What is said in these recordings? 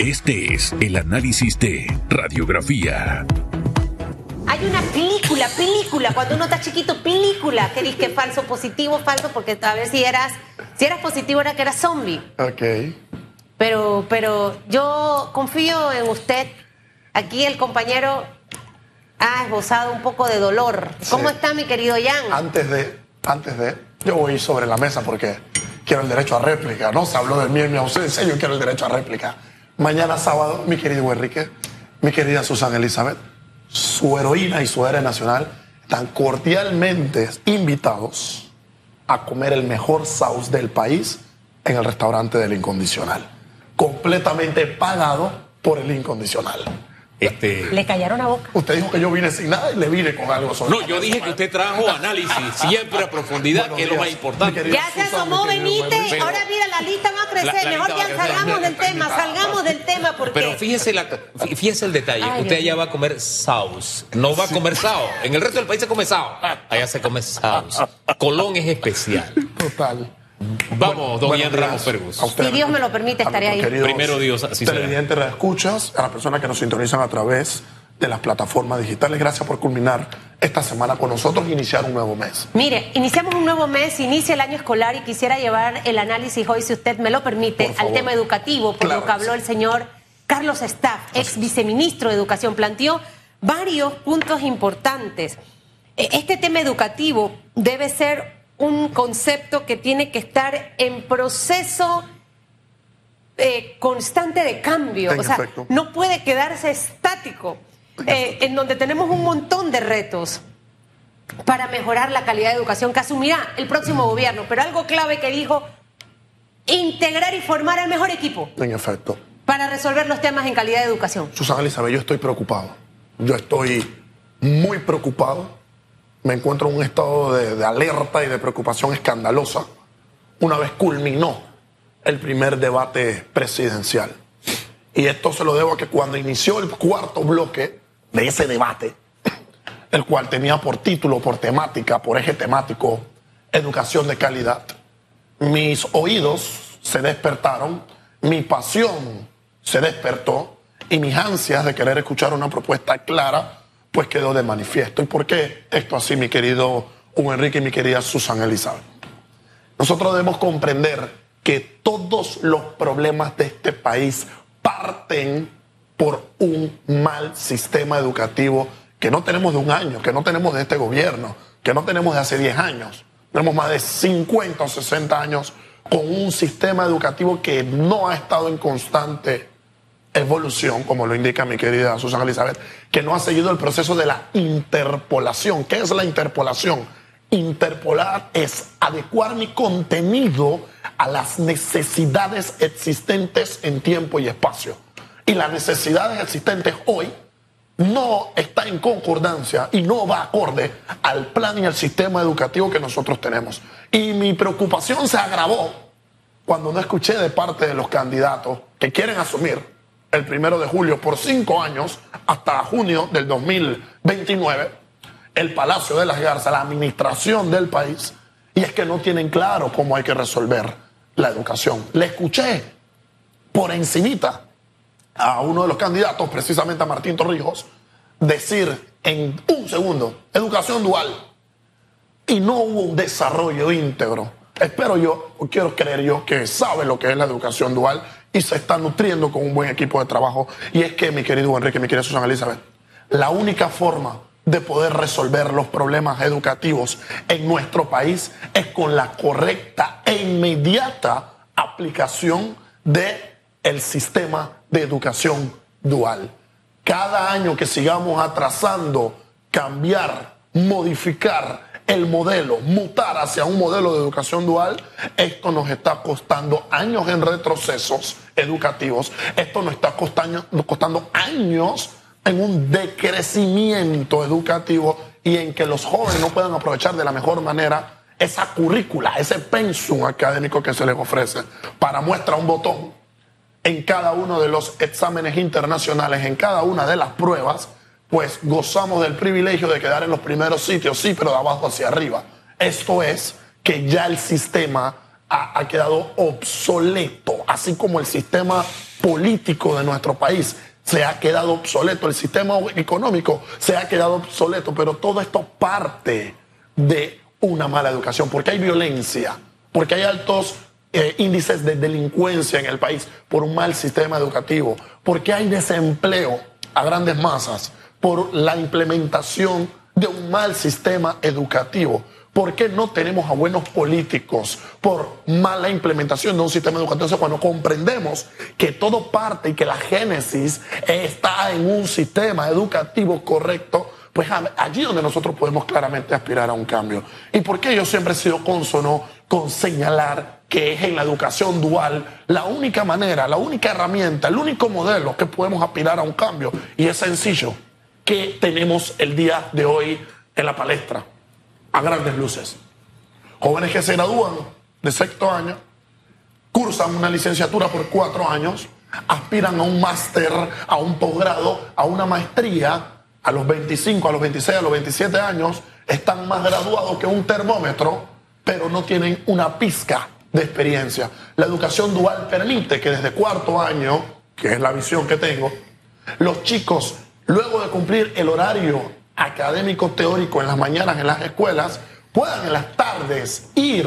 Este es el análisis de radiografía. Hay una película, película, cuando uno está chiquito, película, que dice que falso, positivo, falso, porque a ver si eras, si eras positivo era que eras zombie. Ok. Pero, pero yo confío en usted. Aquí el compañero ha esbozado un poco de dolor. ¿Cómo Sí. está mi querido Jan? Antes de, antes de, yo voy sobre la mesa porque quiero el derecho a réplica. No se habló de mí en mi ausencia, yo quiero el derecho a réplica. Mañana sábado, mi querido Enrique, mi querida Susana Elizabeth, su heroína y su héroe nacional están cordialmente invitados a comer el mejor sauce del país en el restaurante del Incondicional. Completamente pagado por el Incondicional. Este, Le callaron la boca. Usted dijo que yo vine sin nada y le vine con algo sobre no, yo dije que usted trajo análisis siempre a profundidad, Buenos que es lo más importante. Ya se asomó Benítez, ahora mira, la lista va a crecer. La- la Mejor ya salgamos del tema, salgamos del tema porque... Pero fíjese, la, fíjese el detalle. Ay, usted allá va a comer sauce. No va a comer sao. En el resto del país se come sao. Allá se come sauce. Colón es especial. Total. Vamos, don Ian Ramos Fergus. Si Dios me lo permite, estaré ahí. queridos Primero Dios, así será. Televidentes, escuchas, a las personas que nos sintonizan a través de las plataformas digitales. Gracias por culminar esta semana con nosotros y iniciar un nuevo mes. Mire, iniciamos un nuevo mes, inicia el año escolar y quisiera llevar el análisis hoy, si usted me lo permite, al tema educativo, por Claro lo que habló el señor Carlos Staff, ex viceministro de Educación. Planteó varios puntos importantes. Eh, Este tema educativo debe ser un concepto que tiene que estar en proceso eh, constante de cambio. En o sea, efecto. no puede quedarse estático, eh, en donde tenemos un montón de retos para mejorar la calidad de educación que asumirá el próximo gobierno. Pero algo clave que dijo, integrar y formar el mejor equipo En efecto. para resolver los temas en calidad de educación. Susana Elizabeth, yo estoy preocupado. Yo estoy muy preocupado. Me encuentro en un estado de, alerta y de preocupación escandalosa una vez culminó el primer debate presidencial. Y esto se lo debo a que cuando inició el cuarto bloque de ese debate, el cual tenía por título, por temática, por eje temático, educación de calidad, mis oídos se despertaron, mi pasión se despertó y mis ansias de querer escuchar una propuesta clara, pues quedó de manifiesto. ¿Y por qué esto así, mi querido Hugo Enrique y mi querida Susana Elizabeth? Nosotros debemos comprender que todos los problemas de este país parten por un mal sistema educativo que no tenemos de un año, que no tenemos de este gobierno, que no tenemos de hace 10 años. Tenemos más de 50 o 60 años con un sistema educativo que no ha estado en constante evolución, como lo indica mi querida Susana Elizabeth, que no ha seguido el proceso de la interpolación. ¿Qué es la interpolación? Interpolar es adecuar mi contenido a las necesidades existentes en tiempo y espacio. Y las necesidades existentes hoy no está en concordancia y no va acorde al plan y al sistema educativo que nosotros tenemos. Y mi preocupación se agravó cuando no escuché de parte de los candidatos que quieren asumir el primero de julio por cinco años hasta junio del 2029 el Palacio de las Garzas, la administración del país, y es que no tienen claro cómo hay que resolver la educación. Le escuché por encimita a uno de los candidatos, precisamente a Martín Torrijos, decir en un segundo, educación dual, y no hubo un desarrollo íntegro. Espero yo, o quiero creer yo, que sabe lo que es la educación dual y se está nutriendo con un buen equipo de trabajo. Y es que, mi querido Enrique, mi querida Susana Elizabeth, la única forma de poder resolver los problemas educativos en nuestro país es con la correcta e inmediata aplicación de sistema de educación dual. Cada año que sigamos atrasando cambiar, modificar el modelo, mutar hacia un modelo de educación dual, esto nos está costando años en retrocesos educativos, esto nos está costando, costando años en un decrecimiento educativo y en que los jóvenes no puedan aprovechar de la mejor manera esa currícula, ese pensum académico que se les ofrece. Para muestra un botón en cada uno de los exámenes internacionales, en cada una de las pruebas, pues gozamos del privilegio de quedar en los primeros sitios, sí, pero de abajo hacia arriba. Esto es que ya el sistema ha, quedado obsoleto, así como el sistema político de nuestro país se ha quedado obsoleto, el sistema económico se ha quedado obsoleto, pero todo esto parte de una mala educación, porque hay violencia, porque hay altos eh, índices de delincuencia en el país por un mal sistema educativo, porque hay desempleo a grandes masas por la implementación de un mal sistema educativo. ¿Por qué no tenemos a buenos políticos por mala implementación de un sistema educativo? Entonces, cuando comprendemos que todo parte y que la génesis está en un sistema educativo correcto, pues allí donde nosotros podemos claramente aspirar a un cambio. ¿Y por qué yo siempre he sido consono con señalar que es en la educación dual la única manera, la única herramienta, el único modelo que podemos aspirar a un cambio? Y es sencillo, que tenemos el día de hoy en la palestra a grandes luces. Jóvenes que se gradúan de sexto año, cursan una licenciatura por cuatro años, aspiran a un máster, a un posgrado, a una maestría, a los 25, a los 26, a los 27 años, están más graduados que un termómetro, pero no tienen una pizca de experiencia. La educación dual permite que desde cuarto año, que es la visión que tengo, los chicos, luego de cumplir el horario académico teórico en las mañanas en las escuelas, puedan en las tardes ir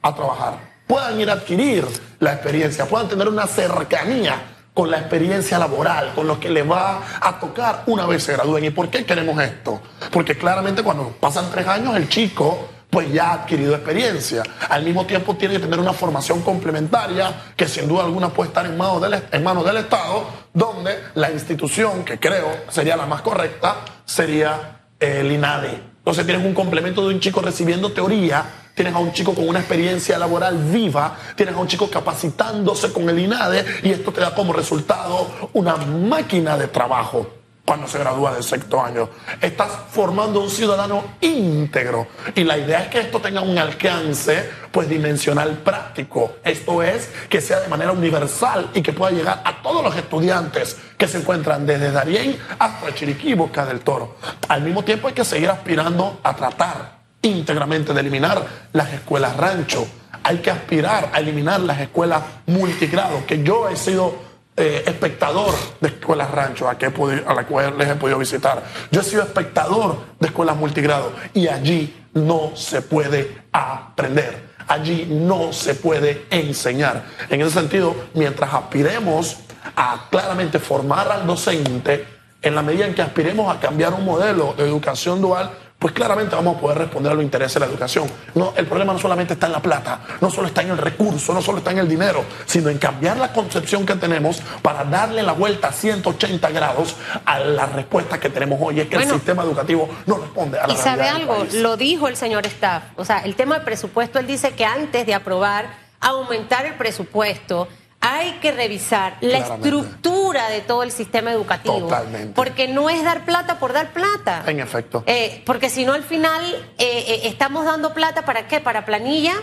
a trabajar, puedan ir a adquirir la experiencia, puedan tener una cercanía con la experiencia laboral, con lo que le va a tocar una vez se gradúen. ¿Y por qué queremos esto? Porque claramente cuando pasan tres años el chico pues ya ha adquirido experiencia. Al mismo tiempo tiene que tener una formación complementaria que sin duda alguna puede estar en manos del, en manos del Estado, donde la institución que creo sería la más correcta sería el INADE. Entonces tienes un complemento de un chico recibiendo teoría, tienes a un chico con una experiencia laboral viva, tienes a un chico capacitándose con el INADE y esto te da como resultado una máquina de trabajo cuando se gradúa del sexto año. Estás formando un ciudadano íntegro. Y la idea es que esto tenga un alcance, pues, dimensional práctico. Esto es, que sea de manera universal y que pueda llegar a todos los estudiantes que se encuentran desde Darién hasta Chiriquí, Boca del Toro. Al mismo tiempo hay que seguir aspirando a tratar íntegramente de eliminar las escuelas rancho. Hay que aspirar a eliminar las escuelas multigrado, que yo he sido eh, espectador de escuelas rancho a, que a la cual les he podido visitar. Yo he sido espectador de escuelas multigrado y allí no se puede aprender. Allí no se puede enseñar. En ese sentido, mientras aspiremos a claramente formar al docente, en la medida en que aspiremos a cambiar un modelo de educación dual, pues claramente vamos a poder responder a los intereses de la educación. No, el problema no solamente está en la plata, no solo está en el recurso, no solo está en el dinero, sino en cambiar la concepción que tenemos para darle la vuelta a 180 grados a la respuesta que tenemos hoy. Es que el sistema educativo no responde a la Y sabe algo, lo dijo el señor Staff. O sea, el tema del presupuesto, él dice que antes de aprobar aumentar el presupuesto, hay que revisar la estructura de todo el sistema educativo. Totalmente. Porque no es dar plata por dar plata. En efecto. Eh, porque si no, al final eh, eh, estamos dando plata para qué? Para planilla.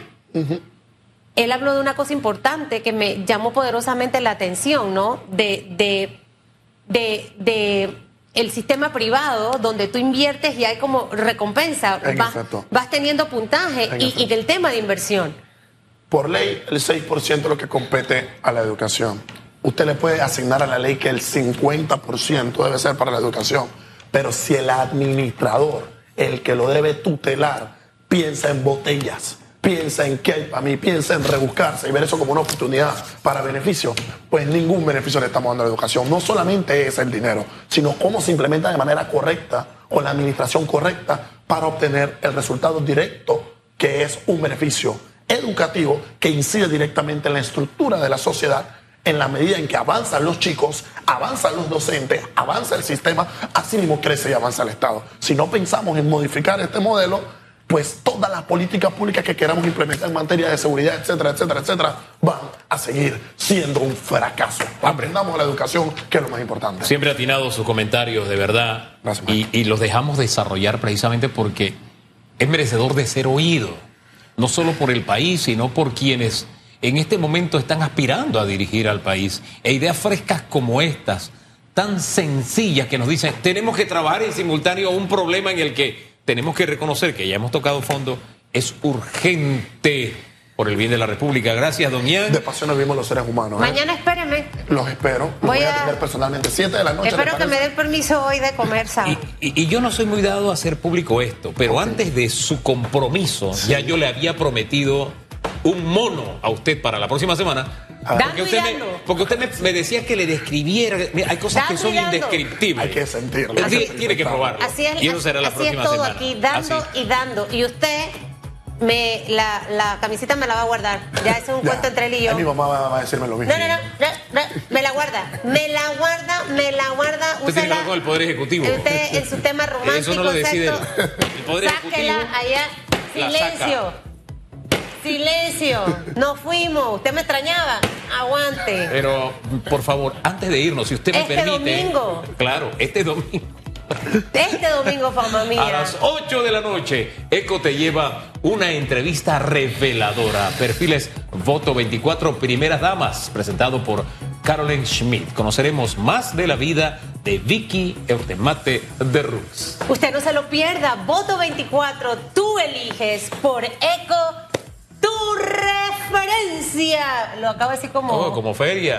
Él habló de una cosa importante que me llamó poderosamente la atención, ¿no? De, de, de, de el sistema privado donde tú inviertes y hay como recompensa. En vas, efecto. vas teniendo puntaje y, y del tema de inversión. Por ley, el 6% es lo que compete a la educación. Usted le puede asignar a la ley que el 50% debe ser para la educación. Pero si el administrador, el que lo debe tutelar, piensa en botellas, piensa en qué hay para mí, piensa en rebuscarse y ver eso como una oportunidad para beneficio, pues ningún beneficio le estamos dando a la educación. No solamente es el dinero, sino cómo se implementa de manera correcta, con la administración correcta, para obtener el resultado directo que es un beneficio educativo que incide directamente en la estructura de la sociedad en la medida en que avanzan los chicos, avanzan los docentes, avanza el sistema, así mismo crece y avanza el Estado. Si no pensamos en modificar este modelo, pues todas las políticas públicas que queramos implementar en materia de seguridad, etcétera, etcétera, etcétera, van a seguir siendo un fracaso. Aprendamos la educación, que es lo más importante. Siempre atinado sus comentarios, de verdad. Gracias, y, y los dejamos desarrollar precisamente porque es merecedor de ser oído no solo por el país, sino por quienes en este momento están aspirando a dirigir al país. E ideas frescas como estas, tan sencillas que nos dicen, tenemos que trabajar en simultáneo un problema en el que tenemos que reconocer que ya hemos tocado fondo, es urgente por el bien de la República. Gracias, don Ian. De pasión nos vimos los seres humanos. ¿eh? Mañana espéreme. Los espero. Los Voy voy a a- atender personalmente. Siete de la noche. Espero ¿le que me den permiso hoy de comer Y, sábado. y- y yo no soy muy dado a hacer público esto, pero antes de su compromiso, ya yo le había prometido un mono a usted para la próxima semana. Dando Porque usted, me, porque usted me, me decía que le describiera. Mira, hay cosas que son indescriptibles. Hay que sentirlo. Tiene- hay que Tiene que experimentarlo. probarlo. Así es, y eso será la así próxima es todo semana. aquí, dando Así. y dando. Y usted, me, la, la camiseta me la va a guardar. Ya es un Ya. cuento entre él y yo. Mi mamá va, va a decirme lo mismo. No, no, no, no, no, me la guarda, me la guarda, me la guarda. Usted tiene que úsela hablar con el Poder Ejecutivo. Usted en su tema romántico, Eso no lo decide el- sexo, el Poder sáquela Ejecutivo. allá. Silencio. Silencio. Nos fuimos. ¿Usted me extrañaba? Aguante. Pero, por favor, antes de irnos, si usted me Este permite. domingo. Claro, este domingo. Este domingo, fama mía. A las 8 de la noche, Eco te lleva una entrevista reveladora. Perfiles Voto 24 Primeras Damas, presentado por Carolyn Schmidt. Conoceremos más de la vida de Vicky Eutemate de Rux. Usted no se lo pierda. Voto 24, tú eliges por Eco tu referencia. Lo acabo de decir como. Oh, como feria.